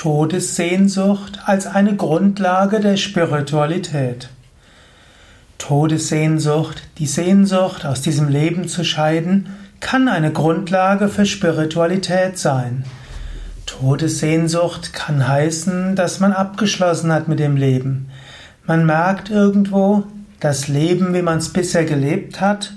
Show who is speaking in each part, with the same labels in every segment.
Speaker 1: Todessehnsucht als eine Grundlage der Spiritualität. Todessehnsucht, die Sehnsucht, aus diesem Leben zu scheiden, kann eine Grundlage für Spiritualität sein. Todessehnsucht kann heißen, dass man abgeschlossen hat mit dem Leben. Man merkt irgendwo, das Leben, wie man es bisher gelebt hat,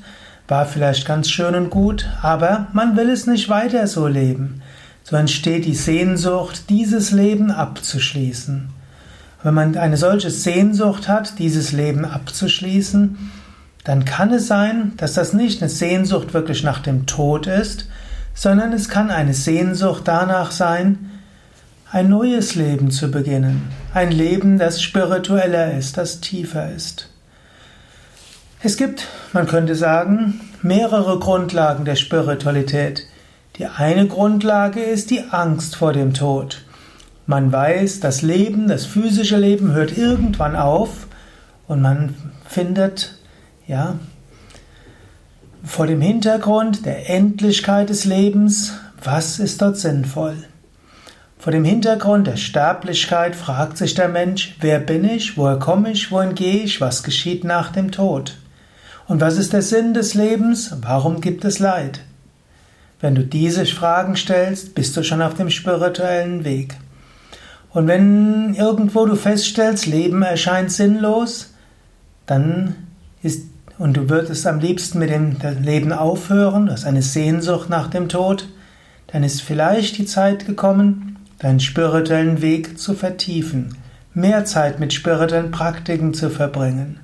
Speaker 1: war vielleicht ganz schön und gut, aber man will es nicht weiter so leben so entsteht die Sehnsucht, dieses Leben abzuschließen. Wenn man eine solche Sehnsucht hat, dieses Leben abzuschließen, dann kann es sein, dass das nicht eine Sehnsucht wirklich nach dem Tod ist, sondern es kann eine Sehnsucht danach sein, ein neues Leben zu beginnen, ein Leben, das spiritueller ist, das tiefer ist. Es gibt, man könnte sagen, mehrere Grundlagen der Spiritualität. Die eine Grundlage ist die Angst vor dem Tod. Man weiß, das Leben, das physische Leben hört irgendwann auf und man findet, ja, vor dem Hintergrund der Endlichkeit des Lebens, was ist dort sinnvoll? Vor dem Hintergrund der Sterblichkeit fragt sich der Mensch, wer bin ich, woher komme ich, wohin gehe ich, was geschieht nach dem Tod? Und was ist der Sinn des Lebens? Warum gibt es Leid? Wenn du diese Fragen stellst, bist du schon auf dem spirituellen Weg. Und wenn irgendwo du feststellst, Leben erscheint sinnlos, dann ist, und du würdest am liebsten mit dem Leben aufhören, du hast eine Sehnsucht nach dem Tod, dann ist vielleicht die Zeit gekommen, deinen spirituellen Weg zu vertiefen, mehr Zeit mit spirituellen Praktiken zu verbringen.